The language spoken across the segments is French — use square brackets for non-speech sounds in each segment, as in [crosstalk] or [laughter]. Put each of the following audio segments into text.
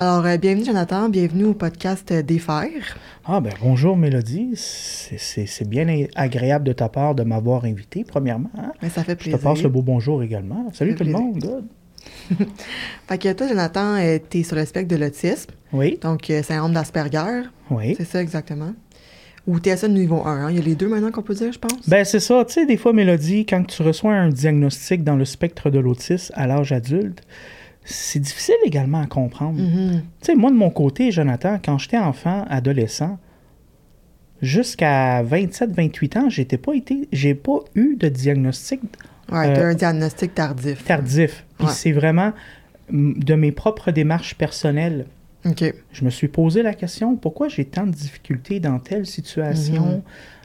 Alors, euh, bienvenue Jonathan, bienvenue au podcast euh, Défaire. Ah ben bonjour Mélodie, C'est- c'est c'est bien agréable de ta part de m'avoir invité, premièrement. hein. Ben, ça fait Je te plaisir. passe le beau bonjour également. Salut tout le plaisir. monde, good. [laughs] Fait que toi, Jonathan, euh, t'es sur le spectre de l'autisme, Oui, donc euh, syndrome d'Asperger, oui. c'est ça exactement. Ou TSA de niveau 1, hein? il y a les deux maintenant qu'on peut dire, je pense. Ben c'est ça, tu sais, des fois Mélodie, quand tu reçois un diagnostic dans le spectre de l'autisme à l'âge adulte, c'est difficile également à comprendre. Tu sais, moi de mon côté, Jonathan, quand j'étais enfant, adolescent, jusqu'à 27-28 ans, j'étais pas été, j'ai pas eu de diagnostic Ouais, Euh, un diagnostic tardif. tardif. Puis Ouais. c'est vraiment mm, de mes propres démarches personnelles. Je me suis posé la question pourquoi j'ai tant de difficultés dans telle situation, Mhm.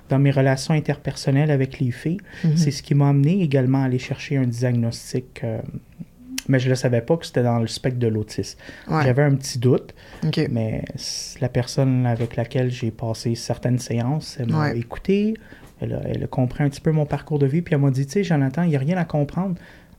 dans mes relations interpersonnelles avec les filles? Mhm. C'est ce qui m'a amené également à aller chercher un diagnostic. euh, mais je ne savais pas que c'était dans le spectre de l'autisme. Ouais. J'avais un petit doute, mais la personne avec laquelle j'ai passé certaines séances, elle m'a Ouais. écouté, elle a, elle a compris un petit peu mon parcours de vie, puis elle m'a dit, tu sais, Jonathan, il n'y a rien à comprendre.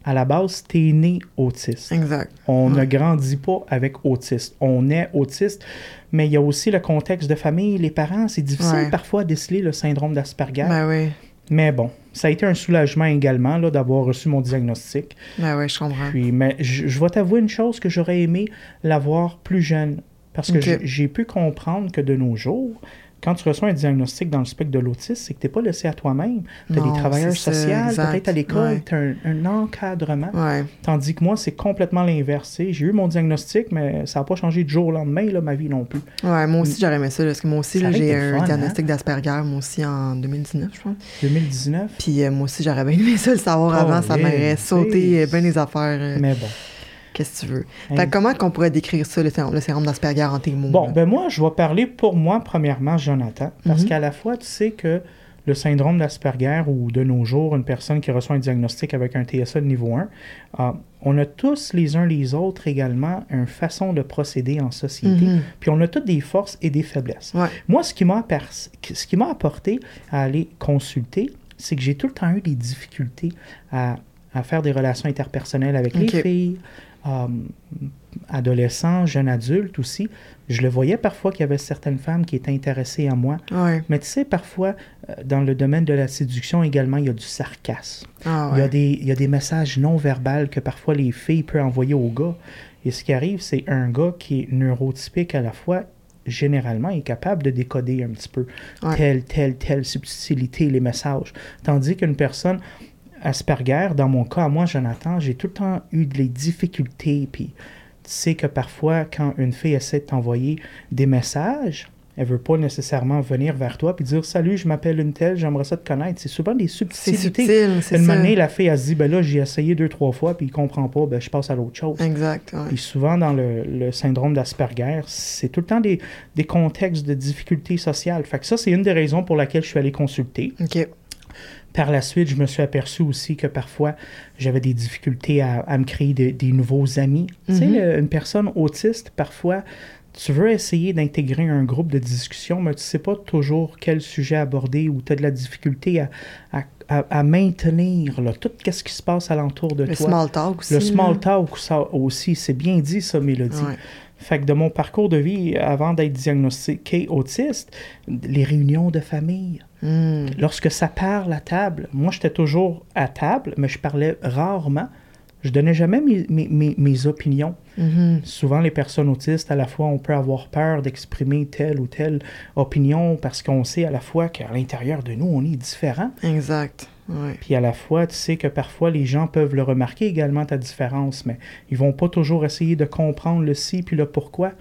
À la base, tu es né autiste. Exact. On ne grandit pas avec autiste. On est autiste, mais il y a aussi le contexte de famille, les parents. C'est difficile parfois à déceler le syndrome d'Asperger. Ben oui. Mais bon, ça a été un soulagement également là, d'avoir reçu mon diagnostic. Ben oui, je comprends. Puis, mais je, je vais t'avouer une chose que j'aurais aimé l'avoir plus jeune. Parce que j'ai pu comprendre que de nos jours, quand tu reçois un diagnostic dans le spectre de l'autisme, c'est que tu n'es pas laissé à toi-même. Tu as Non, des travailleurs sociaux, peut-être à l'école, Ouais. tu as un, un encadrement. Ouais. Tandis que moi, c'est complètement l'inverse. J'ai eu mon diagnostic, mais ça n'a pas changé du jour au lendemain, là, ma vie non plus. Ouais, moi aussi, j'aurais aimé ça, parce que moi aussi, j'ai un hein? diagnostic d'Asperger, moi aussi, en 2019, je pense. 2019. Puis euh, moi aussi, j'aurais bien aimé ça le savoir Oh, avant, ça m'aurait sauté euh, bien les affaires. euh, Mais bon. Qu'est-ce que tu veux? Fait comment qu'on pourrait décrire ça, le, syndrome- le syndrome d'Asperger en tes mots? Bon, là? ben moi, je vais parler pour moi, premièrement, Jonathan, parce Mhm. qu'à la fois, tu sais que le syndrome d'Asperger, ou de nos jours, une personne qui reçoit un diagnostic avec un TSA de niveau 1, euh, on a tous les uns les autres également une façon de procéder en société, Mhm. puis on a toutes des forces et des faiblesses. Ouais. Moi, ce qui m'a appar- ce qui m'a apporté à aller consulter, c'est que j'ai tout le temps eu des difficultés à, à faire des relations interpersonnelles avec les filles, euh, adolescents, jeunes adultes aussi. Je le voyais parfois qu'il y avait certaines femmes qui étaient intéressées à moi. Ouais. Mais tu sais, parfois, euh, dans le domaine de la séduction également, il y a du sarcasme. Ah Il, y a des, il y a des messages non verbaux que parfois les filles peuvent envoyer aux gars. Et ce qui arrive, c'est un gars qui est neurotypique à la fois, généralement, est capable de décoder un petit peu Ouais. telle, telle, telle subtilité, les messages. Tandis qu'une personne Asperger, dans mon cas, moi, Jonathan, j'ai tout le temps eu des difficultés. Puis tu sais que parfois, quand une fille essaie de t'envoyer des messages, elle veut pas nécessairement venir vers toi puis dire Salut, je m'appelle une telle, j'aimerais ça te connaître. C'est souvent des C'est subtilités. subtil, c'est Une ça. manière, la fille, elle se dit, ben là, j'ai essayé deux, trois fois, puis il comprend pas, ben je passe à l'autre chose. Exact, ouais. Puis souvent, dans le, le syndrome d'Asperger, c'est tout le temps des, des contextes de difficultés sociales. Fait que ça, c'est une des raisons pour laquelle je suis allé consulter. OK. Par la suite, je me suis aperçu aussi que parfois, j'avais des difficultés à, à me créer de- des nouveaux amis. Tu sais, Mhm. le- une personne autiste, parfois, tu veux essayer d'intégrer un groupe de discussion, mais tu sais pas toujours quel sujet aborder ou tu as de la difficulté à, à, à- à maintenir là, tout ce qui se passe alentour de Le toi. small talk aussi. Le small talk ça aussi, c'est bien dit ça, Mélodie. Ouais. Fait que de mon parcours de vie, avant d'être diagnostiqué autiste, les réunions de famille, Hmm. lorsque ça parle à table, moi j'étais toujours à table, mais je parlais rarement. Je donnais jamais mes, mes- mes- mes opinions. Mhm. Souvent, les personnes autistes, à la fois, on peut avoir peur d'exprimer telle ou telle opinion parce qu'on sait à la fois qu'à l'intérieur de nous, on est différent. Exact. Ouais. Puis à la fois, tu sais que parfois les gens peuvent le remarquer également ta différence, mais ils vont pas toujours essayer de comprendre le si puis le pourquoi.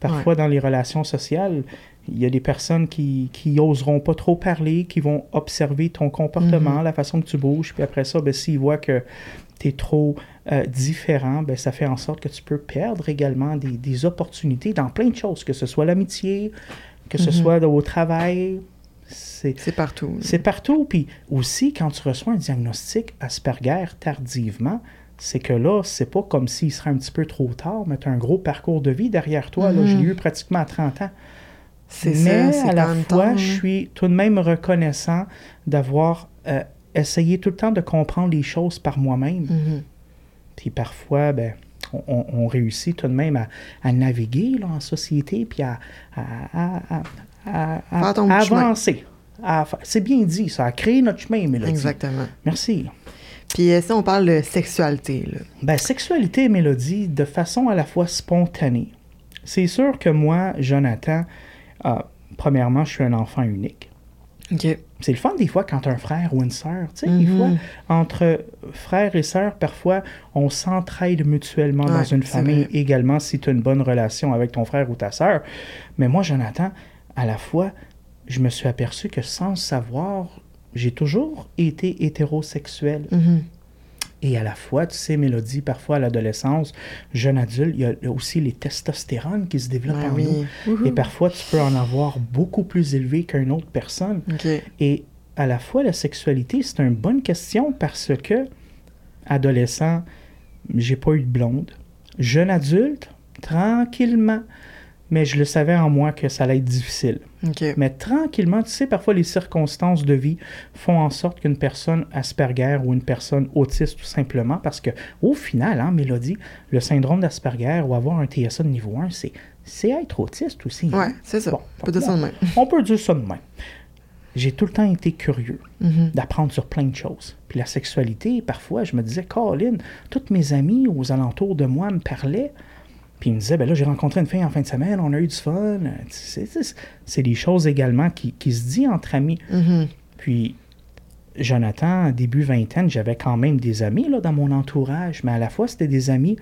Parfois dans les relations sociales, il y a des personnes qui, qui oseront pas trop parler, qui vont observer ton comportement, la façon que tu bouges, puis après ça, ben, s'ils voient que tu es trop euh, différent, ben, ça fait en sorte que tu peux perdre également des, des opportunités dans plein de choses, que ce soit l'amitié, que ce Mhm. soit au travail. C'est C'est partout. c'est partout. Puis aussi, quand tu reçois un diagnostic Asperger tardivement, c'est que là, c'est pas comme s'il serait un petit peu trop tard, mais tu as un gros parcours de vie derrière toi. Là, je l'ai eu pratiquement à 30 ans. C'est mais ça, à la fois, je hein. suis tout de même reconnaissant d'avoir euh, essayé tout le temps de comprendre les choses par moi-même. Mhm. Puis parfois, ben, on, réussit tout de même à, naviguer là, en société, puis à, avancer. C'est bien dit, ça a créé notre chemin, Mélodie. Exactement. Merci. Puis si on parle de sexualité, là. Ben, sexualité, Mélodie, de façon à la fois spontanée. C'est sûr que moi, Jonathan, euh, premièrement, je suis un enfant unique. C'est le fun des fois quand un frère ou une sœur, tu sais, des fois, mm-hmm. entre frères et sœurs, parfois, on s'entraide mutuellement dans une famille également si tu as une bonne relation avec ton frère ou ta sœur. Mais moi, Jonathan, à la fois, je me suis aperçu que sans savoir, j'ai toujours été hétérosexuel. Mm-hmm. Et à la fois, tu sais, Mélodie, parfois à l'adolescence, jeune adulte, il y a aussi les testostérones qui se développent en nous. Et parfois, tu peux en avoir beaucoup plus élevé qu'une autre personne. Et à la fois, la sexualité, c'est une bonne question parce que, adolescent, j'ai pas eu de blonde. Jeune adulte, tranquillement, mais je le savais en moi que ça allait être difficile. Mais tranquillement, tu sais, parfois les circonstances de vie font en sorte qu'une personne Asperger ou une personne autiste tout simplement, parce que au final, hein, Mélodie, le syndrome d'Asperger ou avoir un TSA de niveau 1, c'est, c'est être autiste aussi. Oui, c'est ça. on peut dire ça de même. [laughs] On peut dire ça de même. J'ai tout le temps été curieux mm-hmm. d'apprendre sur plein de choses. Puis la sexualité, parfois, je me disais, Colin, toutes mes amies aux alentours de moi me parlaient puis il me disait, ben là, j'ai rencontré une fille en fin de semaine, on a eu du fun. C'est des choses également qui, qui, se disent entre amis. Mm-hmm. Puis Jonathan, début vingtaine, j'avais quand même des amis là, dans mon entourage, mais à la fois, c'était des amis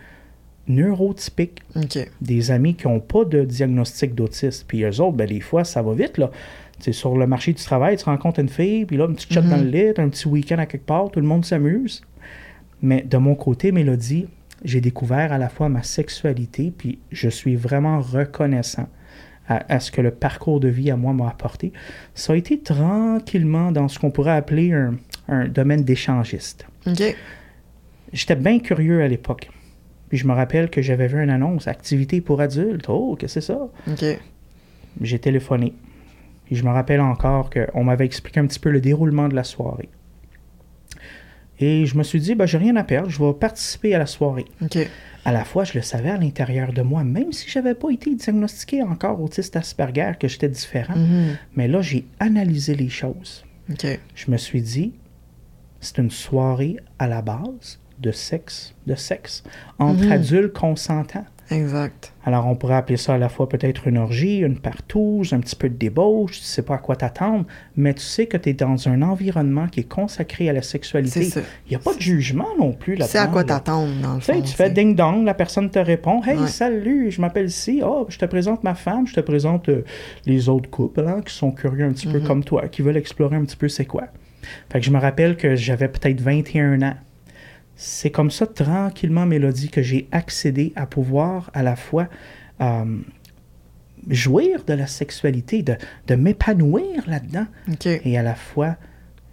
neurotypiques. Des amis qui n'ont pas de diagnostic d'autisme. Puis eux autres, ben, des fois, ça va vite. Là. sur le marché du travail, tu rencontres une fille, puis là, une petite chat dans le mm-hmm. lit, un petit week-end à quelque part, tout le monde s'amuse. Mais de mon côté, Mélodie, j'ai découvert à la fois ma sexualité, puis je suis vraiment reconnaissant à, ce que le parcours de vie à moi m'a apporté. Ça a été tranquillement dans ce qu'on pourrait appeler un, domaine d'échangiste. J'étais bien curieux à l'époque. Puis je me rappelle que j'avais vu une annonce, activité pour adultes. Oh, que c'est ça? J'ai téléphoné. Puis je me rappelle encore qu'on m'avait expliqué un petit peu le déroulement de la soirée. Et je me suis dit, ben, j'ai rien à perdre, je vais participer à la soirée. À la fois, je le savais à l'intérieur de moi, même si je n'avais pas été diagnostiqué encore autiste Asperger, que j'étais différent. Mhm. Mais là, j'ai analysé les choses. Je me suis dit, c'est une soirée à la base de sexe, de sexe, entre mhm. adultes consentants. Exact. Alors, on pourrait appeler ça à la fois peut-être une orgie, une partouze, un petit peu de débauche, tu ne sais pas à quoi t'attendre, mais tu sais que tu es dans un environnement qui est consacré à la sexualité. Il n'y a pas de jugement non plus là-dedans. C'est à quoi t'attendre, dans le fond. Tu fais ding-dong, la personne te répond Hey, salut, je m'appelle si, oh, je te présente ma femme, je te présente euh, les autres couples hein, qui sont curieux un petit peu mhm. comme toi, qui veulent explorer un petit peu c'est quoi. Fait que je me rappelle que j'avais peut-être 21 ans c'est comme ça, tranquillement, Mélodie, que j'ai accédé à pouvoir à la fois euh, jouir de la sexualité, de, m'épanouir là-dedans. Et à la fois,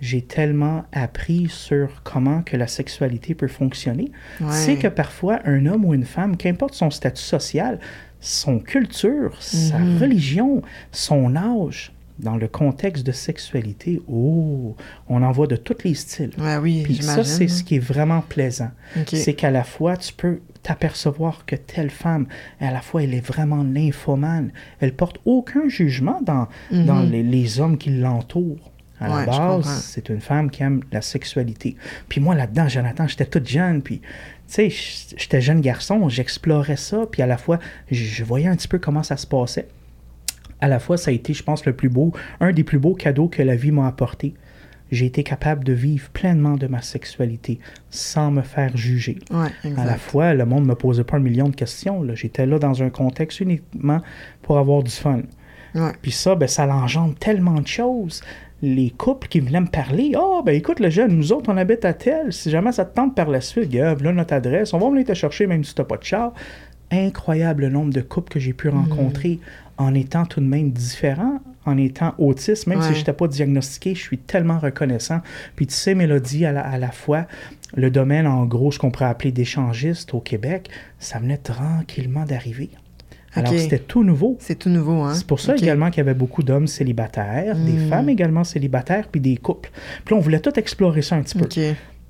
j'ai tellement appris sur comment que la sexualité peut fonctionner. C'est que parfois, un homme ou une femme, qu'importe son statut social, son culture, sa mhm. religion, son âge, dans le contexte de sexualité, oh, on en voit de tous les styles. Ouais, oui, Puis ça, c'est ce qui est vraiment plaisant. C'est qu'à la fois, tu peux t'apercevoir que telle femme, à la fois, elle est vraiment nymphomane. Elle porte aucun jugement dans, mhm. dans les, hommes qui l'entourent. À la base, c'est une femme qui aime la sexualité. Puis moi, là-dedans, Jonathan, j'étais toute jeune, puis tu sais, j'étais jeune garçon, j'explorais ça, puis à la fois, je voyais un petit peu comment ça se passait à la fois, ça a été, je pense, le plus beau, un des plus beaux cadeaux que la vie m'a apporté. J'ai été capable de vivre pleinement de ma sexualité sans me faire juger. à la fois, le monde ne me posait pas un million de questions. J'étais là dans un contexte uniquement pour avoir du fun. Puis ça, ben, ça l'engendre tellement de choses. Les couples qui venaient me parler, ah, oh, ben écoute, le jeune, nous autres, on habite à tel. Si jamais ça te tente par la suite, gars, là notre adresse, on va venir te chercher même si tu n'as pas de char. Incroyable le nombre de couples que j'ai pu mm. rencontrer en étant tout de même différent, en étant autiste, même si je n'étais pas diagnostiqué, je suis tellement reconnaissant. Puis tu sais, Mélodie, à la, à la fois, le domaine, en gros, ce qu'on pourrait appeler d'échangiste au Québec, ça venait tranquillement d'arriver. Alors, c'était tout nouveau. C'est tout nouveau, hein? C'est pour ça également qu'il y avait beaucoup d'hommes célibataires, des hmm. femmes également célibataires, puis des couples. Puis là, on voulait tout explorer ça un petit peu.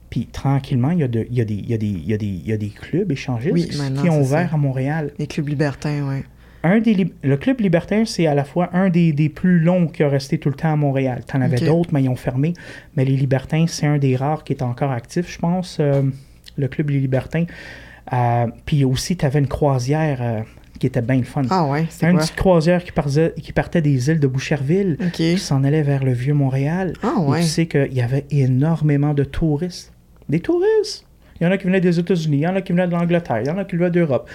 Puis tranquillement, il y, a de- il y, a des- il y, a des- il y, a des- il y a des clubs échangistes Oui, qui- ont ouvert ça. à Montréal. Les clubs libertins, oui. Un des, lib- le club libertin, c'est à la fois un des, des plus longs qui a resté tout le temps à Montréal. T'en avais d'autres, mais ils ont fermé. Mais les libertins, c'est un des rares qui est encore actif, je pense, euh, le club Les Libertins. Euh, puis aussi, tu avais une croisière euh, qui était bien le fun. Ah ouais, c'est une petite croisière qui partait, qui partait des îles de Boucherville, qui s'en allait vers le vieux Montréal. Ah Et ouais. tu sais qu'il y avait énormément de touristes. Des touristes! Il y en a qui venaient des États-Unis, il y en a qui venaient de l'Angleterre, il y en a qui venaient d'Europe.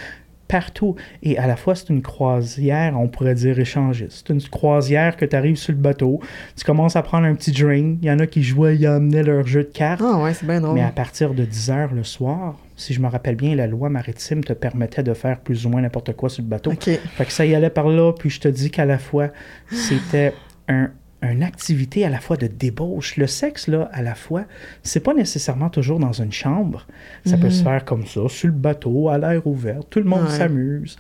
Partout. Et à la fois, c'est une croisière, on pourrait dire échangiste. C'est une croisière que tu arrives sur le bateau, tu commences à prendre un petit drink, il y en a qui jouaient, ils amenaient leur jeu de cartes. Ah ouais, c'est bien drôle. Mais à partir de 10 heures le soir, si je me rappelle bien, la loi maritime te permettait de faire plus ou moins n'importe quoi sur le bateau. OK. Fait que ça y allait par là, puis je te dis qu'à la fois, c'était un, une activité à la fois de débauche. Le sexe, là, à la fois, c'est pas nécessairement toujours dans une chambre. Ça peut Mhm. se faire comme ça, sur le bateau, à l'air ouvert. Tout le monde Ouais. s'amuse.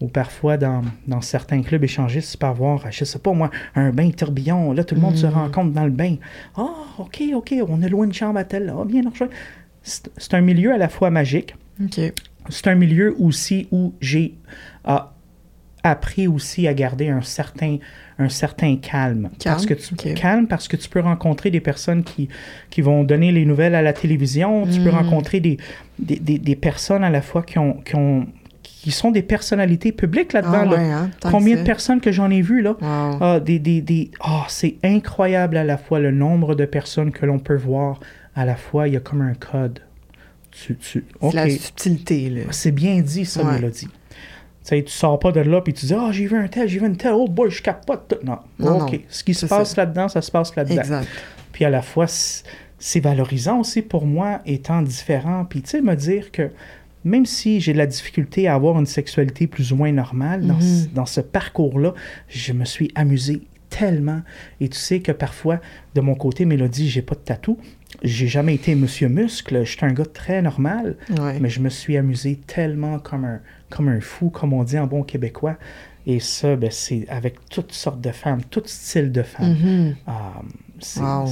Ou parfois, dans, dans certains clubs échangistes, tu peux avoir, je sais pas moi, un bain tourbillon. Là, tout le monde se Mhm. rencontre dans le bain. Ah, OK, OK, on a loué une chambre à tel. Ah, bien, rejoint. C'est c'est un milieu à la fois magique, c'est un milieu aussi où j'ai ah, appris aussi à garder un certain, un certain calme. Calme, Parce que tu, ok. calme parce que tu peux rencontrer des personnes qui, qui vont donner les nouvelles à la télévision. Tu peux Mm. rencontrer des, des, des- des personnes à la fois qui, ont, qui, ont, qui sont des personnalités publiques là-dedans. Ah là. ouais, hein? Combien de personnes que j'en ai vues là? Wow. Ah, des, des, des... ah, c'est incroyable à la fois le nombre de personnes que l'on peut voir. À la fois, il y a comme un code. Tu, tu... C'est la subtilité, là. C'est bien dit, ça, Ouais. Mélodie. Tu sais, tu sors pas de là puis tu dis Ah, j'ai vu un tel, j'ai vu une telle, oh boy, je capote. tout. Non, Non, OK. non. Ce qui se passe là-dedans, ça se passe là-dedans. Exact. Puis à la fois, c'est valorisant aussi pour moi, étant différent. Puis tu sais, me dire que même si j'ai de la difficulté à avoir une sexualité plus ou moins normale, dans, Mhm. ce- dans ce parcours-là, je me suis amusé tellement. Et tu sais que parfois, de mon côté, Mélodie, j'ai pas de tatou. J'ai jamais été monsieur muscle. Je suis un gars très normal. Ouais. Mais je me suis amusé tellement comme un, comme un fou, comme on dit en bon québécois. Et ça, ben, c'est avec toutes sortes de femmes, tout style de femmes. Mhm. Ah, c'est, Wow.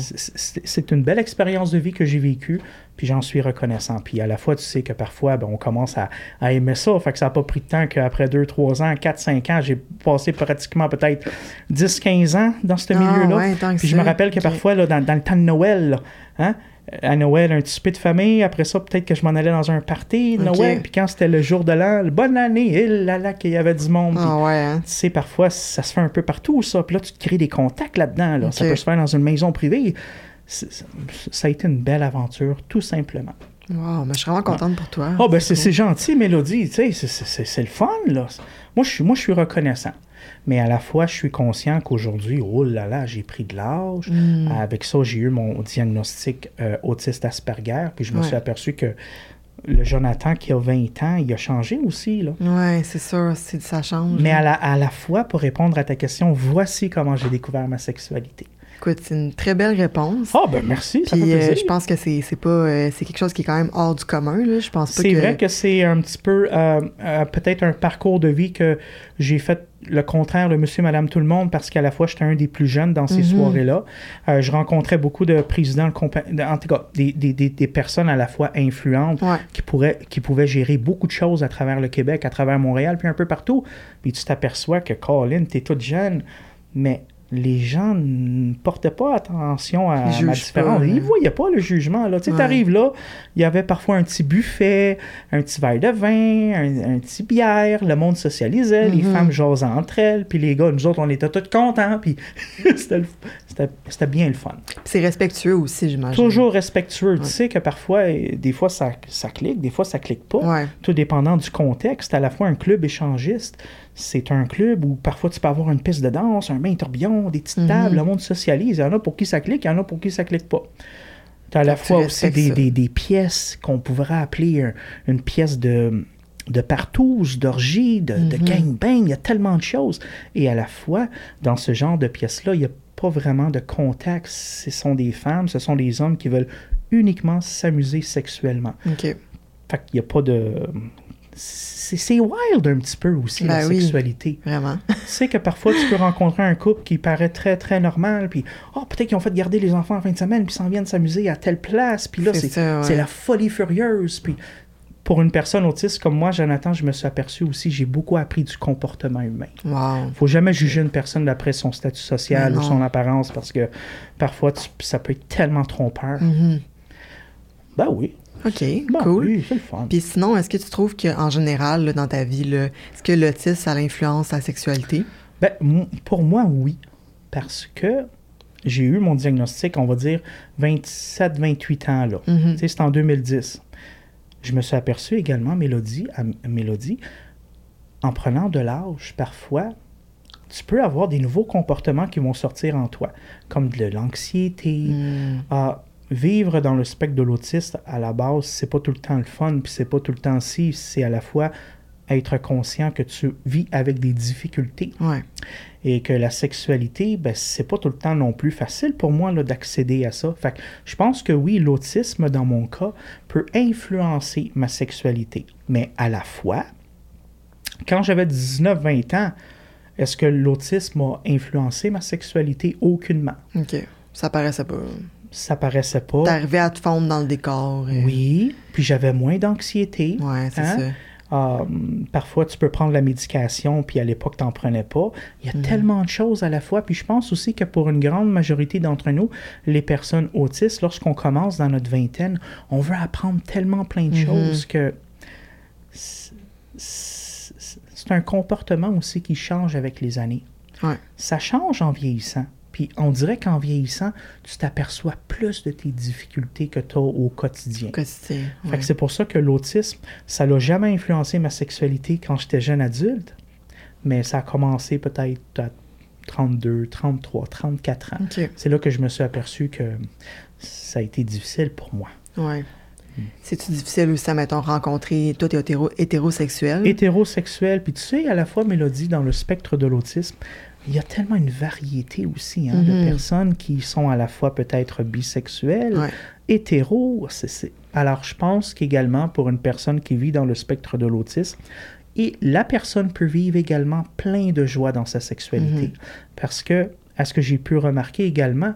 une belle expérience de vie que j'ai vécue, puis j'en suis reconnaissant. Puis à la fois, tu sais que parfois, ben, on commence à, à aimer ça. Fait que ça n'a pas pris de temps qu'après 2, 3 ans, 4, 5 ans, j'ai passé pratiquement peut-être 10, 15 ans dans ce Ah, milieu-là. ouais, que Puis je me rappelle que parfois, là, dans, dans le temps de Noël, là, hein, à Noël, un petit souper de famille. Après ça, peut-être que je m'en allais dans un party de. Noël. Puis quand c'était le jour de l'an, bonne année, il là là qu'il y avait du monde. Ah ouais, hein? tu sais, parfois, ça se fait un peu partout, ça. Puis là, tu te crées des contacts là-dedans. Là. Ça peut se faire dans une maison privée. Ça a été une belle aventure, tout simplement. Wow, mais je suis vraiment contente pour toi. Oh, ben c'est cool. gentil, Mélodie. Tu sais, c'est le fun, là. Moi je, suis, moi, je suis reconnaissant. Mais à la fois, je suis conscient qu'aujourd'hui, oh là là, j'ai pris de l'âge. Mm. Avec ça, j'ai eu mon diagnostic euh, autiste Asperger. Puis je me Ouais. suis aperçu que le Jonathan qui a 20 ans, il a changé aussi. Ouais, c'est sûr, ça change. Mais à la, à la fois, pour répondre à ta question, voici comment j'ai découvert ma sexualité. Écoute, c'est une très belle réponse. Ah, ben merci, ça fait Puis euh, je pense que c'est c'est pas euh, c'est quelque chose qui est quand même hors du commun là. Je pense pas C'est que vrai que c'est un petit peu, euh, peut-être un parcours de vie que j'ai fait le contraire de monsieur, madame, tout le monde, parce qu'à la fois, j'étais un des plus jeunes dans ces Mhm. soirées-là. Euh, je rencontrais beaucoup de présidents, de en tout cas, des, des- des- des personnes à la fois influentes Ouais. qui, pourraient, qui pouvaient gérer beaucoup de choses à travers le Québec, à travers Montréal, puis un peu partout. Puis tu t'aperçois que, Colin, t'es toute jeune, mais les gens ne portaient pas attention à Ils ma différence. pas, Ils hein. voyaient pas le jugement. Là. Tu Ouais. t'arrives là, il y avait parfois un petit buffet, un petit verre de vin, un, un petit bière, le monde socialisait, les Mhm. femmes jasaient entre elles, puis les gars, nous autres, on était tous contents, puis [laughs] c'était bien le fun. C'est respectueux aussi, j'imagine. Toujours respectueux. Ouais. Tu sais que parfois, euh, des fois, ça, ça clique, des fois, ça clique pas. Ouais. Tout dépendant du contexte. À la fois, un club échangiste, c'est un club où parfois tu peux avoir une piste de danse, un bain tourbillon, des petites Mhm. tables, le monde socialise. Il y en a pour qui ça clique, il y en a pour qui ça clique pas. Tu as à la fois aussi des, ça. des- des pièces qu'on pourrait appeler un- une pièce de, de partouze, d'orgie, de, de Mhm. gangbang. Il y a tellement de choses. Et à la fois, dans ce genre de pièces-là, il n'y a pas vraiment de contact. Ce sont des femmes, ce sont des hommes qui veulent uniquement s'amuser sexuellement. OK. Fait qu'il n'y a pas de. C'est wild un petit peu aussi, la Ben oui. sexualité. Vraiment. Tu sais que parfois, tu peux rencontrer un couple qui paraît très, très normal, puis oh, peut-être qu'ils ont fait garder les enfants en fin de semaine, puis ils s'en viennent s'amuser à telle place, puis là, C'est ouais. la folie furieuse. Puis pour une personne autiste comme moi, Jonathan, je me suis aperçu aussi, j'ai beaucoup appris du comportement humain. Wow. faut jamais juger une personne d'après son statut social ou son apparence, parce que parfois, tu- ça peut être tellement trompeur. Mhm. Ben oui. OK, Ben cool. oui, c'est le fun. Puis sinon, est-ce que tu trouves qu'en général, là, dans ta vie, est-ce que l'autisme, ça influence ta sexualité? Ben, m- pour moi, oui. Parce que j'ai eu mon diagnostic, on va dire, 27-28 ans, là. C'est en 2010. Je me suis aperçu également, Mélodie, à, à Mélodie, en prenant de l'âge, parfois, tu peux avoir des nouveaux comportements qui vont sortir en toi, comme de l'anxiété. Mm. Ah, vivre dans le spectre de l'autiste, à la base, c'est pas tout le temps le fun, puis c'est pas tout le temps si, c'est à la fois être conscient que tu vis avec des difficultés Ouais. et que la sexualité, ben, c'est pas tout le temps non plus facile pour moi d'accéder à ça. Fait que je pense que oui, l'autisme, dans mon cas, peut influencer ma sexualité. Mais à la fois, quand j'avais 19-20 ans, est-ce que l'autisme a influencé ma sexualité? Aucunement. OK. Ça paraissait pas. Ça paraissait pas. T'arrivais à te fondre dans le décor. et- Oui, puis j'avais moins d'anxiété. Ouais, c'est Hein? ça. Euh, parfois, tu peux prendre la médication, puis à l'époque, tu n'en prenais pas. Il y a Mhm. tellement de choses à la fois. Puis je pense aussi que pour une grande majorité d'entre nous, les personnes autistes, lorsqu'on commence dans notre vingtaine, on veut apprendre tellement plein de Mhm. choses que c'est un comportement aussi qui change avec les années. Ouais. Ça change en vieillissant. Puis on dirait qu'en vieillissant, tu t'aperçois plus de tes difficultés que tu as au quotidien. Quotidien. Fait ouais. que c'est pour ça que l'autisme, ça n'a jamais influencé ma sexualité quand j'étais jeune adulte, mais ça a commencé peut-être à 32, 33, 34 ans. C'est là que je me suis aperçu que ça a été difficile pour moi. Ouais. Mm. C'est-tu difficile aussi, à, mettons, rencontrer... Toi, t'es hétéro- hétérosexuel? Hétérosexuel, puis tu sais, à la fois, Mélodie, dans le spectre de l'autisme, il y a tellement une variété aussi hein, de personnes qui sont à la fois peut-être bisexuelles, Ouais. hétéro. c'est- c'est- Alors, je pense qu'également, pour une personne qui vit dans le spectre de l'autisme, et la personne peut vivre également plein de joie dans sa sexualité. Mhm. Parce que, à ce que j'ai pu remarquer également,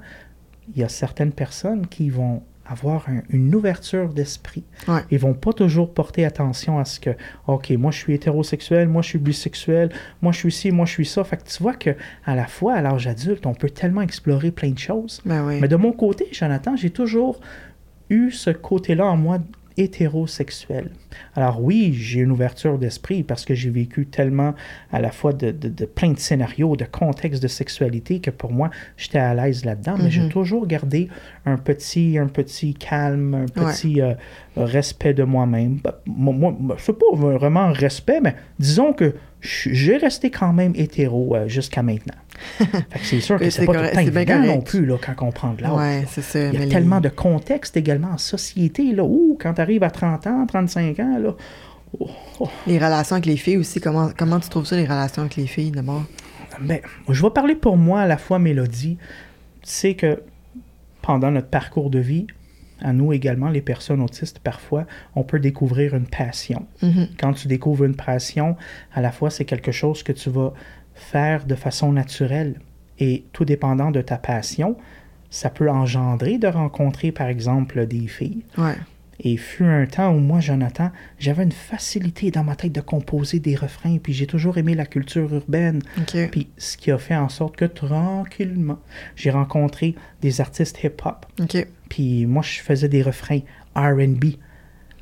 il y a certaines personnes qui vont avoir un- une ouverture d'esprit. Ouais. Ils vont pas toujours porter attention à ce que, OK, moi je suis hétérosexuel, moi je suis bisexuel, moi je suis ci, moi je suis ça. Fait que tu vois que à la fois, à l'âge adulte, on peut tellement explorer plein de choses. Ben oui. Mais de mon côté, Jonathan, j'ai toujours eu ce côté-là en moi hétérosexuel. Alors oui, j'ai une ouverture d'esprit parce que j'ai vécu tellement à la fois de, de- de plein de scénarios, de contextes de sexualité que pour moi, j'étais à l'aise là-dedans. Mais j'ai Mhm. toujours gardé un petit, un petit calme, un Ouais. petit euh, respect de moi-même. Ben, Moi, moi, moi, c'est pas vraiment respect, mais disons que j'ai resté quand même hétéro euh, jusqu'à maintenant. C'est sûr que c'est c'est pas tout correct, le temps c'est bien évident non plus là, quand on prend de l'âge. Ouais, c'est. Il y a mais les- tellement de contexte également en société. Là, où quand tu arrives à 30 ans, 35 ans, là, oh, oh, Les relations avec les filles aussi, comment, comment tu trouves ça, les relations avec les filles, d'abord? ben, je vais parler pour moi à la fois, Mélodie. Tu sais que pendant notre parcours de vie, à nous également, les personnes autistes, parfois, on peut découvrir une passion. Mhm. Quand tu découvres une passion, à la fois, c'est quelque chose que tu vas faire de façon naturelle. Et tout dépendant de ta passion, ça peut engendrer de rencontrer, par exemple, des filles. Ouais. Et fut un temps où moi, Jonathan, j'avais une facilité dans ma tête de composer des refrains, puis j'ai toujours aimé la culture urbaine. Puis ce qui a fait en sorte que tranquillement, j'ai rencontré des artistes hip-hop. Puis moi, je faisais des refrains RB.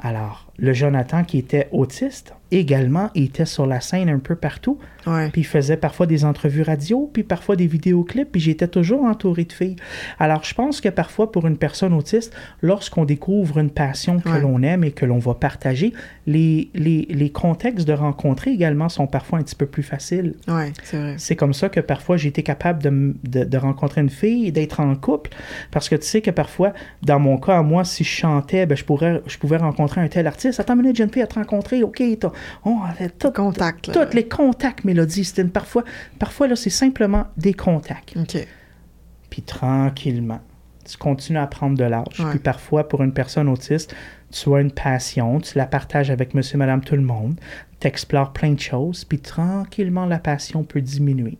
Alors, le Jonathan qui était autiste, également, il était sur la scène un peu partout. Ouais. Puis il faisait parfois des entrevues radio, puis parfois des vidéoclips, puis j'étais toujours entouré de filles. Alors je pense que parfois pour une personne autiste, lorsqu'on découvre une passion que Ouais. l'on aime et que l'on va partager, les, les, les contextes de rencontrer également sont parfois un petit peu plus faciles. Ouais, c'est vrai. C'est comme ça que parfois j'ai été capable de, de, de rencontrer une fille et d'être en couple. Parce que tu sais que parfois, dans mon cas, moi, si je chantais, ben, je, pourrais, je pouvais rencontrer un tel artiste. Attends une minute, jeune fille à te rencontrer. OK, t'as oh, t'as tout- Contact, tous les contacts, Mélodie. C'était une- parfois, parfois là, c'est simplement des contacts. OK. Puis tranquillement, tu continues à prendre de l'âge. Ouais. Puis parfois, pour une personne autiste, tu as une passion, tu la partages avec monsieur, madame, tout le monde, tu explores plein de choses, puis tranquillement, la passion peut diminuer.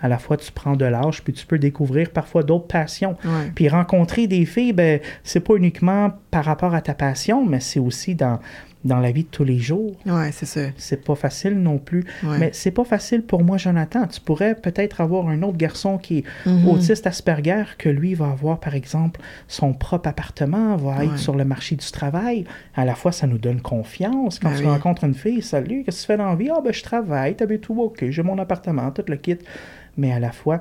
À la fois, tu prends de l'âge, puis tu peux découvrir parfois d'autres passions. Ouais. Puis rencontrer des filles, ben, c'est pas uniquement par rapport à ta passion, mais c'est aussi dans, dans la vie de tous les jours. Ouais, c'est ça. C'est pas facile non plus. Ouais. Mais c'est pas facile pour moi, Jonathan. Tu pourrais peut-être avoir un autre garçon qui est Mhm. autiste Asperger, que lui va avoir, par exemple, son propre appartement, va être Ouais. sur le marché du travail. À la fois, ça nous donne confiance. Quand Ben tu oui. rencontres une fille, salut, qu'est-ce que tu fais dans la vie? Ah, ben, je travaille, t'habites où? OK, j'ai mon appartement, tout le kit. Mais à la fois,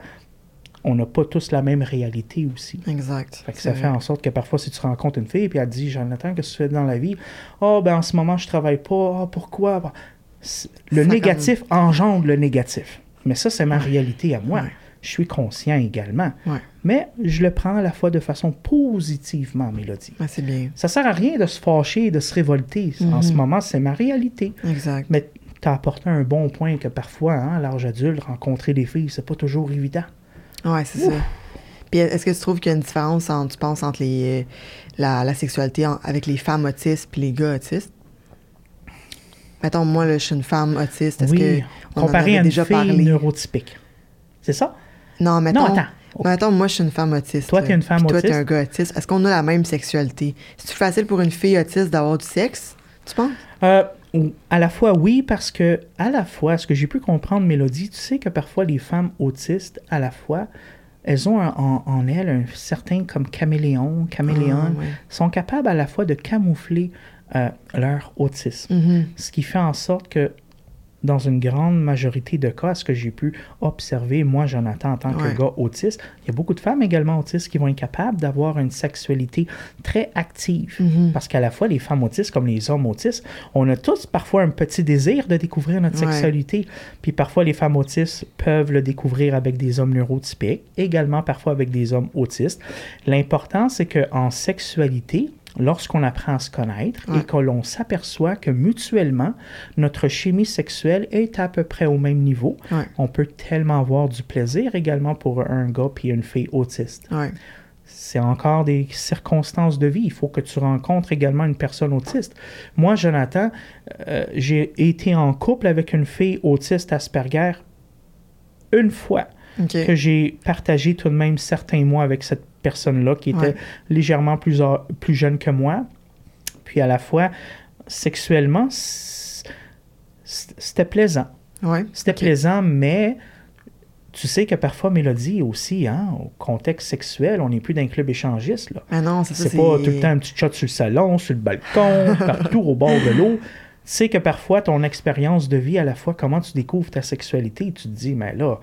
on n'a pas tous la même réalité aussi. Exact. Fait que C'est ça fait en sorte que parfois, si tu rencontres une fille et elle te dit Jonathan, qu'est-ce que tu fais dans la vie? Oh, ben en ce moment, je travaille pas. Ah, pourquoi? C'est- Le Ça négatif engendre le négatif. Mais ça, c'est ma Ouais. réalité à moi. Ouais. Je suis conscient également. Ouais. Mais je le prends à la fois de façon positivement, Mélodie. Ouais, c'est bien. Ça sert à rien de se fâcher de se révolter. En ce Mhm. moment, c'est ma réalité. Exact. Mais tu as apporté un bon point que parfois, hein, à l'âge adulte, rencontrer des filles, c'est pas toujours évident. Ouais, c'est ça. Puis est-ce que tu trouves qu'il y a une différence, en, tu penses, entre les, euh, la, la sexualité en- avec les femmes autistes puis les gars autistes? Mettons, moi, là, je suis une femme autiste. Est-ce oui, que on en comparé avait à une déjà fille parlé? neurotypique. C'est ça? Non, mettons, Non, attends. mettons, moi, je suis une femme autiste. Toi, t'es une femme puis toi, autiste? t'es un gars autiste. Est-ce qu'on a la même sexualité? C'est-tu facile pour une fille autiste d'avoir du sexe, tu penses? Euh, à la fois, oui, parce que, à la fois, ce que j'ai pu comprendre, Mélodie, tu sais que parfois les femmes autistes, à la fois, elles ont un- en, en elles un certain comme caméléon, caméléon, Ah, ouais. sont capables à la fois de camoufler euh, leur autisme. Mhm. Ce qui fait en sorte que, dans une grande majorité de cas, ce que j'ai pu observer, moi, Jonathan, en tant Ouais. que gars autiste, il y a beaucoup de femmes également autistes qui vont être capables d'avoir une sexualité très active. Mhm. Parce qu'à la fois, les femmes autistes comme les hommes autistes, on a tous parfois un petit désir de découvrir notre Ouais. sexualité. Puis parfois, les femmes autistes peuvent le découvrir avec des hommes neurotypiques, également parfois avec des hommes autistes. L'important, c'est qu'en sexualité, lorsqu'on apprend à se connaître Ouais. et que l'on s'aperçoit que mutuellement, notre chimie sexuelle est à peu près au même niveau, Ouais. on peut tellement avoir du plaisir également pour un gars puis une fille autiste Ouais. c'est encore des circonstances de vie. Il faut que tu rencontres également une personne autiste. Moi, Jonathan, euh, j'ai été en couple avec une fille autiste Asperger une fois que j'ai partagé tout de même certains mois avec cette personne-là qui était Ouais. légèrement plus, plus jeune que moi. Puis à la fois, sexuellement, c'était plaisant. Ouais. C'était plaisant, mais tu sais que parfois, Mélodie aussi, hein, au contexte sexuel, on n'est plus d'un club échangiste. Là. Mais non, c'est ça. C'est pas tout le temps un petit chat sur le salon, sur le balcon, [laughs] partout au bord de l'eau. Tu sais que parfois, ton expérience de vie, à la fois, comment tu découvres ta sexualité, tu te dis, mais là,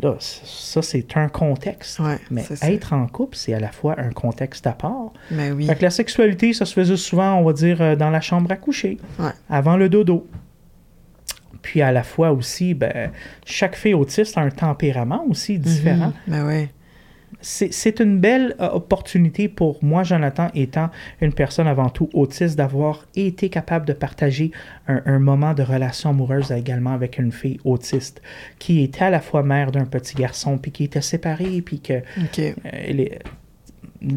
là ça, c'est un contexte. Ouais, mais ça. être en couple, c'est à la fois un contexte à part. Mais oui. Fait que la sexualité, ça se faisait souvent, on va dire, euh, dans la chambre à coucher, Ouais. avant le dodo. Puis à la fois aussi, ben, chaque fille autiste a un tempérament aussi différent. Mhm. Ben ouais. C'est une belle euh, opportunité pour moi, Jonathan, étant une personne avant tout autiste, d'avoir été capable de partager un, un moment de relation amoureuse également avec une fille autiste qui était à la fois mère d'un petit garçon, puis qui était séparée, puis que euh,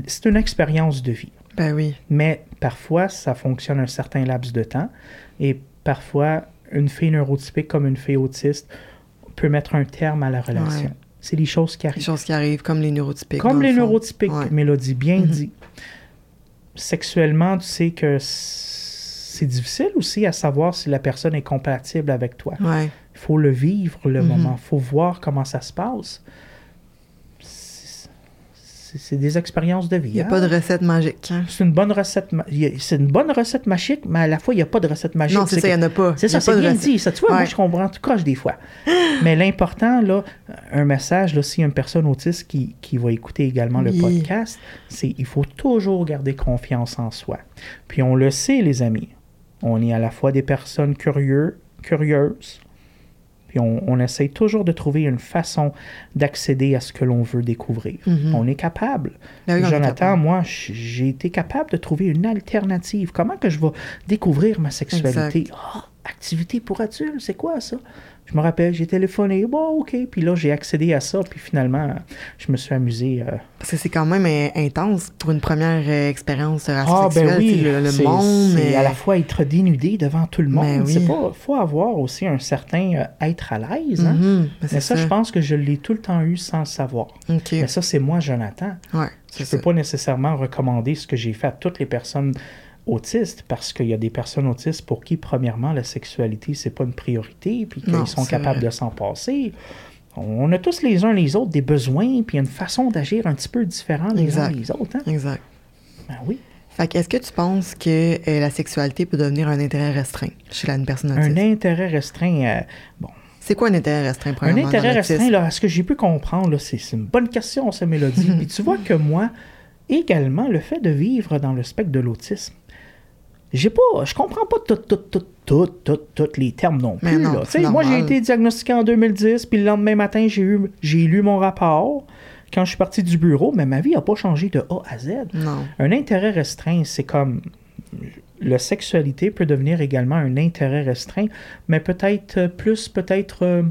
c'est une expérience de vie. Ben oui. Mais parfois, ça fonctionne un certain laps de temps. Et parfois, une fille neurotypique comme une fille autiste peut mettre un terme à la relation. Ouais. C'est les choses qui Les arrivent. choses qui arrivent, comme les neurotypiques. Comme les le neurotypiques, Ouais. Mélodie, bien Mhm. dit. Sexuellement, tu sais que c'est difficile aussi à savoir si la personne est compatible avec toi. Ouais. Il faut le vivre, le Mhm. moment. Il faut voir comment ça se passe. C'est- des expériences de vie. Il n'y a hein. pas de recette magique. hein. C'est une bonne recette. C'est une bonne magique, mais à la fois, il n'y a pas de recette magique. Non, c'est ça, il n'y en a pas. C'est ça, c'est bien recette. dit. Ça, tu vois, moi, je comprends tout croche des fois. [gasps] Mais l'important, là, un message, là, s'il y a une personne autiste qui, qui va écouter également le podcast, c'est il faut toujours garder confiance en soi. Puis on le sait, les amis. On est à la fois des personnes curieux, curieuses, puis on, on essaye toujours de trouver une façon d'accéder à ce que l'on veut découvrir. Mhm. On est capable. Ben oui, on est Jonathan, capable. moi, j'ai été capable de trouver une alternative. Comment que je vais découvrir ma sexualité? Ah, activité pour adultes, c'est quoi ça? Je me rappelle, j'ai téléphoné, bon, OK. Puis là, j'ai accédé à ça, puis finalement, je me suis amusé. euh, Parce que c'est quand même euh, intense pour une première euh, expérience Ah, ben oui, le, monde. c'est mais- à la fois être dénudé devant tout le monde. Ben oui. Pas, faut avoir aussi un certain euh, être à l'aise. hein. Mhm, mais c'est Mais ça, ça. je pense que je l'ai tout le temps eu sans le savoir. Mais ça, c'est moi, Jonathan. Ouais, Je ne peux ça. pas nécessairement recommander ce que j'ai fait à toutes les personnes autistes parce qu'il y a des personnes autistes pour qui, premièrement, la sexualité, c'est pas une priorité, puis qu'ils sont capables vrai. de s'en passer. On a tous les uns les autres des besoins, puis une façon d'agir un petit peu différente les uns les autres. Hein? Exact. Ben oui. Fait que est-ce que tu penses que euh, la sexualité peut devenir un intérêt restreint chez la, une personne Un autiste? intérêt restreint, euh, bon, C'est quoi un intérêt restreint, Un intérêt restreint, là, à ce que j'ai pu comprendre, c'est une bonne question, ça, Mélodie. [laughs] Puis tu vois que moi, également, le fait de vivre dans le spectre de l'autisme, j'ai pas, je comprends pas tout, tout, tout, tout, tout, tous les termes non plus. non, là. Moi, j'ai été diagnostiqué en 2010, puis le lendemain matin, j'ai eu, j'ai lu mon rapport quand je suis parti du bureau, mais ma vie n'a pas changé de A à Z. Non. Un intérêt restreint, c'est comme la sexualité peut devenir également un intérêt restreint, mais peut-être euh, plus, peut-être euh,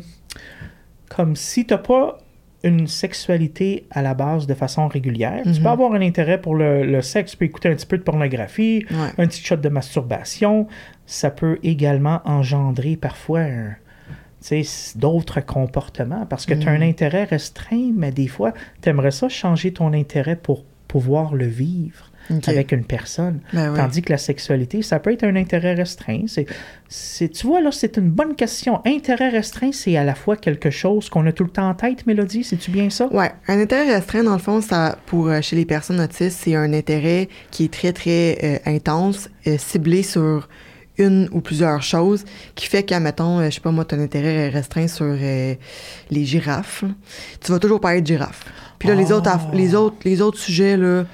comme si tu n'as pas une sexualité à la base de façon régulière. Tu Mhm. peux avoir un intérêt pour le, le sexe, tu peux écouter un petit peu de pornographie, Ouais. un petit shot de masturbation. Ça peut également engendrer parfois d'autres comportements parce que tu as un Mhm. intérêt restreint, mais des fois, tu aimerais ça changer ton intérêt pour pouvoir le vivre Avec une personne. Ben oui. Tandis que la sexualité, ça peut être un intérêt restreint. C'est, tu vois, là, c'est une bonne question. Intérêt restreint, c'est à la fois quelque chose qu'on a tout le temps en tête, Mélodie, c'est-tu bien ça? Ouais, un intérêt restreint, dans le fond, ça, pour euh, chez les personnes autistes, c'est un intérêt qui est très, très euh, intense, euh, ciblé sur une ou plusieurs choses, qui fait qu'à, mettons, je sais pas moi, ton intérêt est restreint sur euh, les girafes. Tu vas toujours parler de girafes. Puis là, les, Ah. autres, les, autres, les autres sujets, là,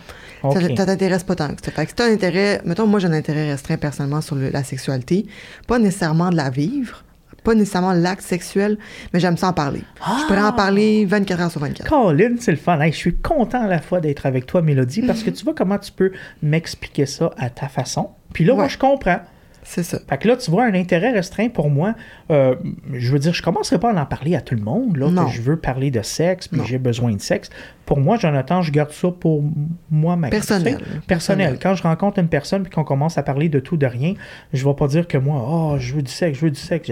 ça, Ok. ça t'intéresse pas tant que ça. Fait que si t'as un intérêt, mettons, moi, j'ai un intérêt restreint personnellement sur le- la sexualité, pas nécessairement de la vivre, pas nécessairement l'acte sexuel, mais j'aime ça en parler. Je pourrais en Ah! parler 24 heures sur 24. Colin, c'est le fun. Hey, je suis content à la fois d'être avec toi, Mélodie, parce que tu vois comment tu peux m'expliquer ça à ta façon. Puis là, moi, je comprends. C'est ça. Fait que là, tu vois, un intérêt restreint pour moi, euh, je veux dire, je commencerai pas à en parler à tout le monde, là, Non. que je veux parler de sexe, puis j'ai besoin de sexe. Pour moi, Jonathan, je garde ça pour m- moi-même. Personnel. sais. Personnel. Quand je rencontre une personne puis qu'on commence à parler de tout, de rien, je vais pas dire que moi, oh, je veux du sexe, je veux du sexe.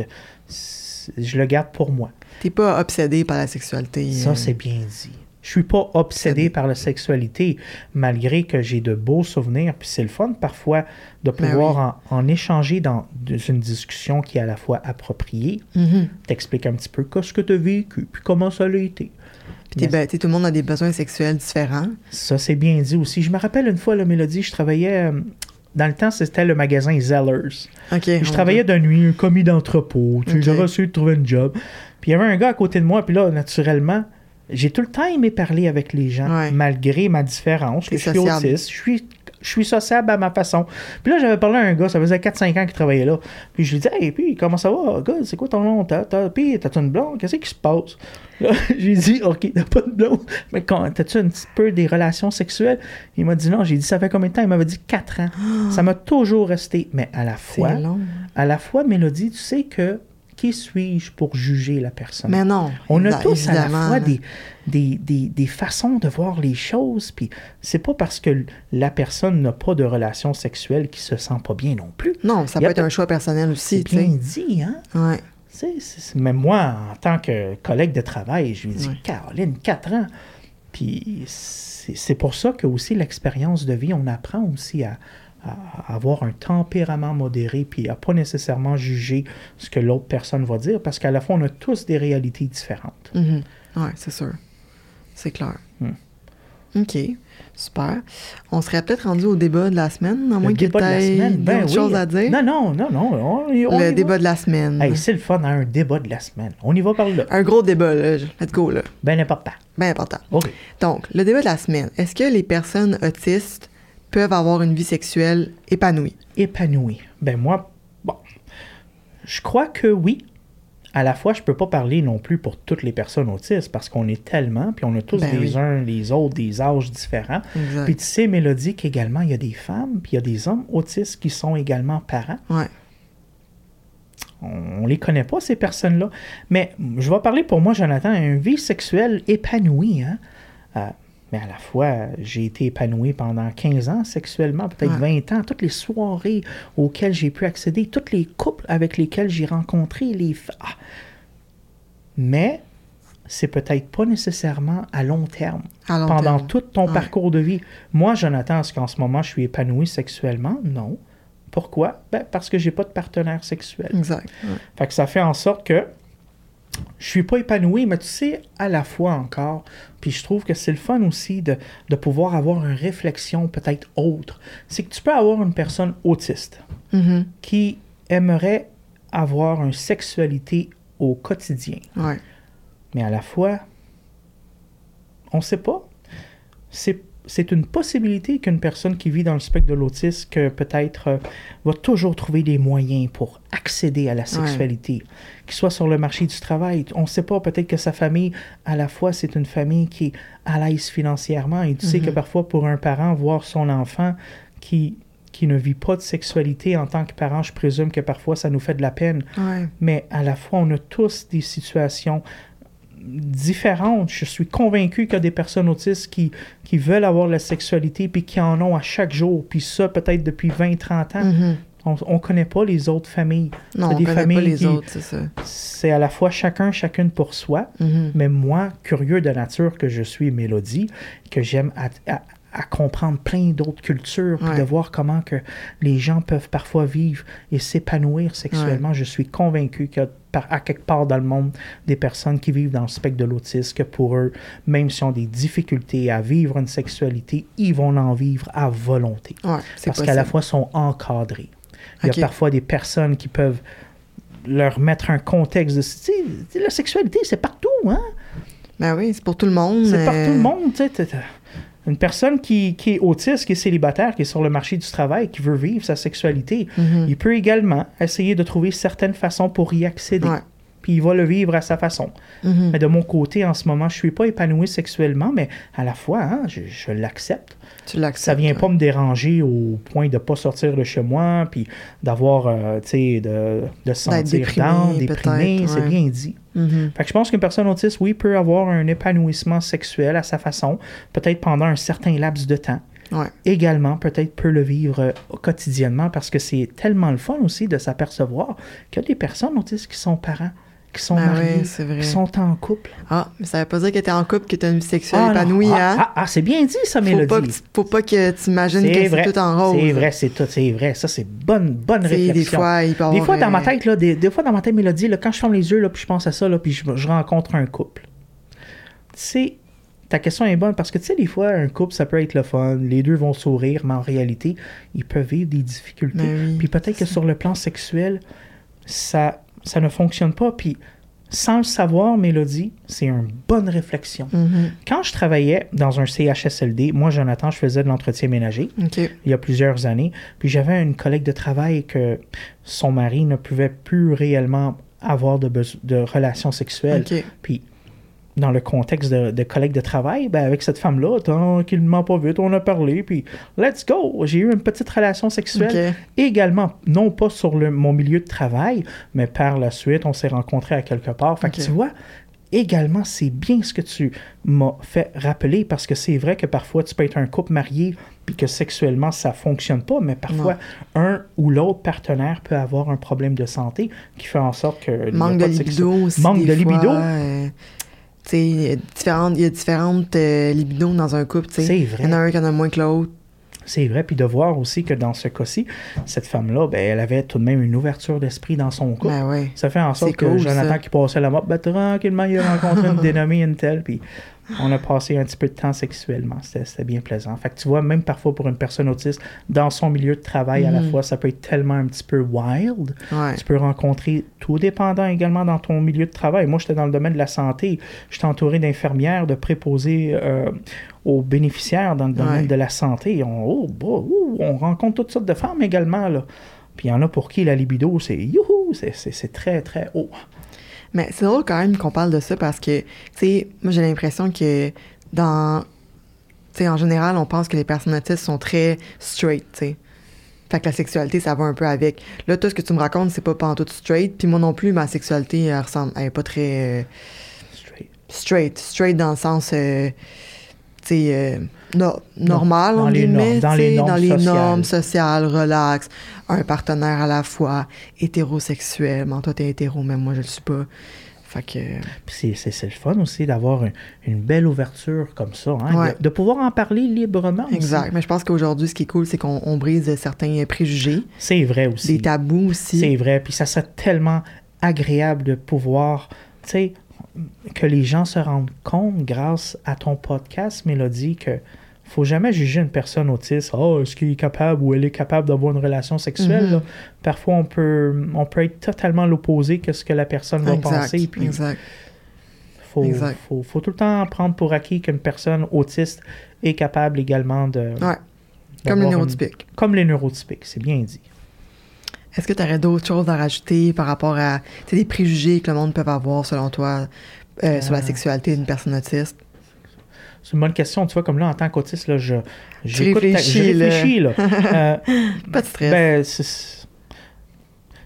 Je, je le garde pour moi. T'es pas obsédé par la sexualité. Ça, c'est bien dit. Je suis pas obsédé par la sexualité, malgré que j'ai de beaux souvenirs. Puis c'est le fun parfois de Ben pouvoir en, en échanger dans dans une discussion qui est à la fois appropriée. Mhm. T'expliques un petit peu qu'est-ce que tu as vécu, puis comment ça a été. Puis ben, tout le monde a des besoins sexuels différents. Ça, c'est bien dit aussi. Je me rappelle une fois, la Mélodie, je travaillais... euh, dans le temps, c'était le magasin Zellers. Je travaillais de nuit, un commis d'entrepôt. Tu sais, Ok. J'avais essayé de trouver un job. Puis il y avait un gars à côté de moi. Puis là, naturellement, j'ai tout le temps aimé parler avec les gens, Ouais. malgré ma différence. Que je suis autiste. Je suis, je suis sociable à ma façon. Puis là, j'avais parlé à un gars, ça faisait 4-5 ans qu'il travaillait là. Puis je lui disais, hey, puis comment ça va, gars, c'est quoi ton nom? T'as, t'as, puis t'as-tu une blonde? Qu'est-ce qui se passe? Là, [laughs] j'ai dit, OK, t'as pas de blonde. Mais quand, t'as-tu un petit peu des relations sexuelles? Il m'a dit non. J'ai dit, ça fait combien de temps? Il m'avait dit 4 ans. ça m'a toujours resté. Mais à la fois, C'est long. à la fois, Mélodie, tu sais que qui suis-je pour juger la personne? Mais non. On a tous à la fois des, des, des, des façons de voir les choses, puis c'est pas parce que la personne n'a pas de relation sexuelle qu'il se sent pas bien non plus. Non, ça peut être un choix personnel aussi, C'est bien dit, hein? Ouais. Même moi, en tant que collègue de travail, je lui dis, Ouais. Caroline, 4 ans. Puis c'est c'est pour ça que aussi l'expérience de vie, on apprend aussi à, à avoir un tempérament modéré, puis à pas nécessairement juger ce que l'autre personne va dire, parce qu'à la fois, on a tous des réalités différentes. Mhm. Ouais, c'est sûr. C'est clair. Hmm. OK. Super. On serait peut-être rendu au débat de la semaine, à moins que tu semaine, ben oui. chose à dire. Non, non, non, non. on- le va. débat de la semaine. Hey, c'est le fun, hein, un débat de la semaine. On y va par là. Un gros débat, là. Let's go, là. Ben important. Bien important. OK. Donc, le débat de la semaine. Est-ce que les personnes autistes peuvent avoir une vie sexuelle épanouie? épanoui. Ben moi, bon, je crois que oui. À la fois, je peux pas parler non plus pour toutes les personnes autistes parce qu'on est tellement, puis on a tous Ben les oui. uns les autres des âges différents. Exact. Puis tu sais, Mélodie, qu'également, il y a des femmes, puis il y a des hommes autistes qui sont également parents. Ouais. On, les connaît pas, ces personnes-là. Mais je vais parler pour moi, Jonathan, une vie sexuelle épanouie. Hein? Euh, mais à la fois, j'ai été épanoui pendant 15 ans sexuellement, peut-être 20 ans, toutes les soirées auxquelles j'ai pu accéder, tous les couples avec lesquels j'ai rencontré les... Ah! Mais c'est peut-être pas nécessairement à long terme, pendant tout ton parcours de vie. Moi, Jonathan, est-ce qu'en ce moment, je suis épanoui sexuellement? Non. Pourquoi? Ben, parce que j'ai pas de partenaire sexuel. Exact. Fait que ça fait en sorte que je suis pas épanoui, mais tu sais, à la fois encore, puis je trouve que c'est le fun aussi de, de pouvoir avoir une réflexion peut-être autre. C'est que tu peux avoir une personne autiste mm-hmm. qui aimerait avoir une sexualité au quotidien. Ouais. Mais à la fois, on ne sait pas. C'est c'est une possibilité qu'une personne qui vit dans le spectre de l'autisme que peut-être euh, va toujours trouver des moyens pour accéder à la sexualité, qu'il soit sur le marché du travail. On ne sait pas, peut-être que sa famille, à la fois, c'est une famille qui est à l'aise financièrement. Et tu sais que mhm. parfois, pour un parent, voir son enfant qui qui ne vit pas de sexualité en tant que parent, je présume que parfois ça nous fait de la peine. Mais à la fois, on a tous des situations différentes. Je suis convaincu qu'il y a des personnes autistes qui, qui veulent avoir la sexualité puis qui en ont à chaque jour, puis ça peut-être depuis 20-30 ans. Mm-hmm. On ne connaît pas les autres familles. Non, on des connaît familles pas les autres, c'est ça. C'est à la fois chacun, chacune pour soi, mm-hmm. mais moi, curieux de nature que je suis, Mélodie, que j'aime à, comprendre plein d'autres cultures, puis de voir comment que les gens peuvent parfois vivre et s'épanouir sexuellement. Je suis convaincu qu'il y a à quelque part dans le monde des personnes qui vivent dans le spectre de l'autisme, que pour eux, même s'ils ont des difficultés à vivre une sexualité, ils vont en vivre à volonté. parce qu'à la fois, sont encadrés. Il y a parfois des personnes qui peuvent leur mettre un contexte de... La sexualité, c'est partout, hein? Ben oui, c'est pour tout le monde. C'est pour tout le monde, tu sais. Une personne qui, est autiste, qui est célibataire, qui est sur le marché du travail, qui veut vivre sa sexualité, mhm. il peut également essayer de trouver certaines façons pour y accéder. Puis il va le vivre à sa façon. Mhm. Mais de mon côté, en ce moment, je ne suis pas épanoui sexuellement, mais à la fois, hein, je l'accepte. Tu l'acceptes. Ça vient pas me déranger au point de pas sortir de chez moi, puis d'avoir, euh, tu sais, de, de se sentir déprimé, déprimé, c'est bien dit. Mm-hmm. Fait que je pense qu'une personne autiste, oui, peut avoir un épanouissement sexuel à sa façon, peut-être pendant un certain laps de temps. Également, peut-être peut le vivre euh, quotidiennement parce que c'est tellement le fun aussi de s'apercevoir qu'il y a des personnes autistes qui sont parents qui sont ben mariés, qui sont en couple. Ah, mais ça veut pas dire que tu es en couple, que tu as une vie sexuelle ah, épanouie, ah, hein? Ah, ah, c'est bien dit, ça, faut Mélodie. Pas que faut pas que tu imagines que c'est tout en rose. C'est vrai, c'est tout, c'est vrai. Ça, c'est bonne, bonne réflexion. Des fois, il peut Des fois, dans ma tête, là, des, fois, dans ma tête, Mélodie, là, quand je ferme les yeux, là, puis je pense à ça, là, puis je, je rencontre un couple. Tu sais, ta question est bonne parce que, tu sais, des fois, un couple, ça peut être le fun, les deux vont sourire, mais en réalité, ils peuvent vivre des difficultés. Ben puis peut-être que sur le plan sexuel, ça, ça ne fonctionne pas. Puis sans le savoir, Mélodie, c'est une bonne réflexion. Mm-hmm. Quand je travaillais dans un CHSLD, moi, Jonathan, je faisais de l'entretien ménager il y a plusieurs années. Puis j'avais une collègue de travail que son mari ne pouvait plus réellement avoir de, de relations sexuelles. Puis dans le contexte de, de collègues de travail, ben avec cette femme-là, tranquillement pas vite, on a parlé, puis let's go! J'ai eu une petite relation sexuelle. Également, non pas sur le, mon milieu de travail, mais par la suite, on s'est rencontrés à quelque part. Fait que tu vois, également, c'est bien ce que tu m'as fait rappeler, parce que c'est vrai que parfois, tu peux être un couple marié, puis que sexuellement, ça fonctionne pas, mais parfois, un ou l'autre partenaire peut avoir un problème de santé qui fait en sorte que... Manque de libido aussi, Manque de libido. Euh, il y a différentes, y a différentes euh, libidos dans un couple. C'est vrai. Il y en a un qui en a moins que l'autre. C'est vrai, puis de voir aussi que dans ce cas-ci, cette femme-là, ben, elle avait tout de même une ouverture d'esprit dans son couple. Ben ça fait en sorte que Jonathan qui passait la mort, ben, tranquillement, il a rencontré une [laughs] dénommée une telle, puis on a passé un petit peu de temps sexuellement. C'était bien plaisant. Fait que tu vois, même parfois pour une personne autiste, dans son milieu de travail, à la Mhm. fois, ça peut être tellement un petit peu wild. Ouais. Tu peux rencontrer tout dépendant également dans ton milieu de travail. Moi, j'étais dans le domaine de la santé. J'étais entouré d'infirmières, de préposés euh, aux bénéficiaires dans le domaine Ouais. de la santé. On, oh, bah, ouh, on rencontre toutes sortes de femmes également. Là. Puis il y en a pour qui la libido, c'est youhou, c'est très, très haut. Mais c'est drôle quand même qu'on parle de ça parce que, tu sais, moi j'ai l'impression que dans. Tu sais, en général, on pense que les personnes autistes sont très straight, tu sais. Fait que la sexualité, ça va un peu avec. Là, tout ce que tu me racontes, c'est pas pantoute straight. Puis moi non plus, ma sexualité, elle ressemble. Elle est pas très. euh, Straight. straight. Straight dans le sens. euh, tu sais. euh, no- normal, dans les normes, dans les normes dans les sociales. normes sociales, relax, un partenaire à la fois, hétérosexuel. Bon, toi, t'es hétéro, mais moi, je le suis pas. Fait que. Puis c'est- le fun aussi d'avoir une, une belle ouverture comme ça, hein, Ouais. de, de pouvoir en parler librement. aussi. Exact. Mais je pense qu'aujourd'hui, ce qui est cool, c'est qu'on on brise certains préjugés, C'est vrai aussi. des tabous aussi. C'est vrai. Puis ça serait tellement agréable de pouvoir, tu sais, que les gens se rendent compte grâce à ton podcast, Mélodie, que faut jamais juger une personne autiste. Oh, est-ce qu'il est capable ou elle est capable d'avoir une relation sexuelle? Mhm. Parfois, on peut, on peut être totalement l'opposé que ce que la personne va Exact. penser. Puis exact. faut, exact. faut, faut tout le temps prendre pour acquis qu'une personne autiste est capable également de. Ouais. Comme les une- neurotypiques. Comme les neurotypiques, c'est bien dit. Est-ce que tu aurais d'autres choses à rajouter par rapport à des préjugés que le monde peut avoir, selon toi, euh, sur la Euh, sexualité d'une personne autiste? C'est une bonne question. Tu vois, comme là, en tant qu'autiste, là, je, j'écoute ta- réfléchis, je là. réfléchis, là. [laughs] Euh, Pas de stress. ben,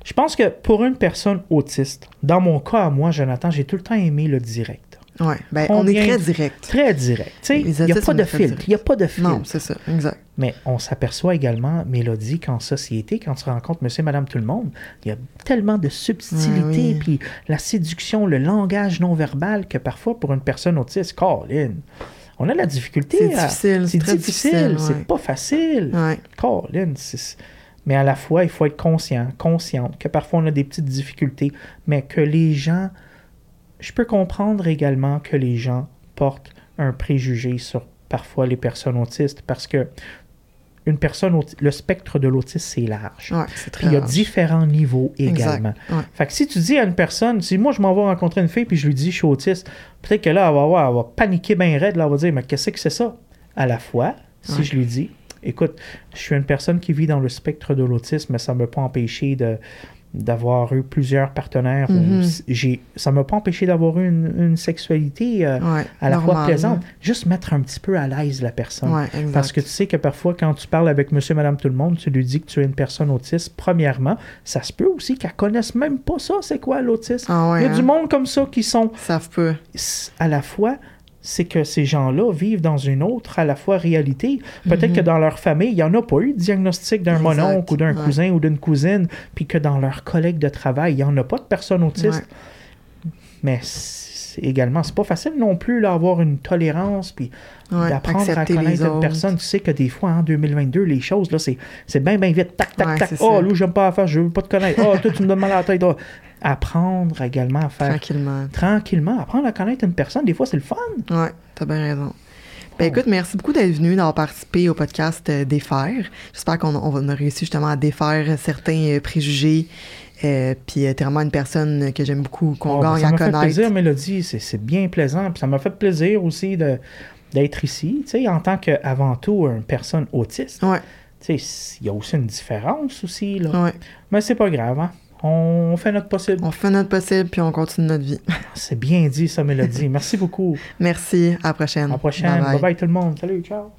je pense que pour une personne autiste, dans mon cas à moi, Jonathan, j'ai tout le temps aimé le direct. ouais. Ben, on est très direct. Très direct. Tu sais, Les il n'y a pas de filtre. Il n'y a pas de filtre. Non, c'est ça. Exact. Mais on s'aperçoit également, Mélodie, qu'en société, quand tu rencontres monsieur, madame, tout le monde, il y a tellement de subtilité, oui. puis la séduction, le langage non verbal, que parfois, pour une personne autiste, Colin, on a de la difficulté. C'est à- difficile, C'est difficile, c'est pas facile. Ouais. Colin, c'est- Mais à la fois, il faut être conscient, consciente que parfois on a des petites difficultés, mais que les gens. Je peux comprendre également que les gens portent un préjugé sur parfois les personnes autistes parce que une personne le spectre de l'autisme c'est large. Ouais, très il y a large. différents niveaux également. Ouais. Fait que si tu dis à une personne, si moi je m'en vais rencontrer une fille puis je lui dis je suis autiste, peut-être que là elle va, avoir, elle va paniquer bien raide, là, elle va dire mais qu'est-ce que c'est ça? À la fois, si Ouais. je lui dis, écoute, je suis une personne qui vit dans le spectre de l'autisme, mais ça ne m'a pas empêché de d'avoir eu plusieurs partenaires. Mhm. j'ai, ça ne m'a pas empêché d'avoir eu une, une sexualité euh, Ouais, à la fois plaisante. Juste mettre un petit peu à l'aise la personne. Ouais. Parce que tu sais que parfois, quand tu parles avec monsieur, madame, tout le monde, tu lui dis que tu es une personne autiste, premièrement, ça se peut aussi qu'elle connaisse même pas ça, c'est quoi l'autisme. Ah ouais, Il y a du hein? monde comme ça qui sont savent s- à la fois c'est que ces gens-là vivent dans une autre à la fois réalité. Peut-être Mhm. que dans leur famille, il n'y en a pas eu de diagnostic d'un mononcle ou d'un ouais. cousin ou d'une cousine, puis que dans leurs collègues de travail, il n'y en a pas de personnes autistes. Mais également, c'est pas facile non plus d'avoir une tolérance, puis Ouais, d'apprendre à connaître une personne. Tu sais que des fois, en 2022, les choses, là, c'est, bien, bien vite. Tac, tac, Ouais, tac. Oh, ça. j'aime pas la faire, je veux pas te connaître. Oh, toi, tu me donnes mal à la tête. Oh. Apprendre également à faire Tranquillement. tranquillement, apprendre à connaître une personne, des fois, c'est le fun. Ouais, t'as bien raison. Ben écoute, merci beaucoup d'être venu, d'avoir participé au podcast euh, Défaire. J'espère qu'on on a réussi justement à défaire certains euh, préjugés. Euh, puis euh, t'es vraiment une personne que j'aime beaucoup, qu'on Oh, ben, gagne ça à m'a fait connaître. plaisir, Mélodie. C'est, c'est bien plaisant. Puis ça m'a fait plaisir aussi de, d'être ici, tu sais, en tant qu'avant tout une personne autiste. Ouais, Tu sais, il y a aussi une différence aussi, là. ouais. Mais c'est pas grave, hein. On fait notre possible. On fait notre possible puis on continue notre vie. [laughs] C'est bien dit, ça, Mélodie. Merci beaucoup. Merci, à la prochaine. À la prochaine. Bye bye. bye bye tout le monde. Salut, ciao.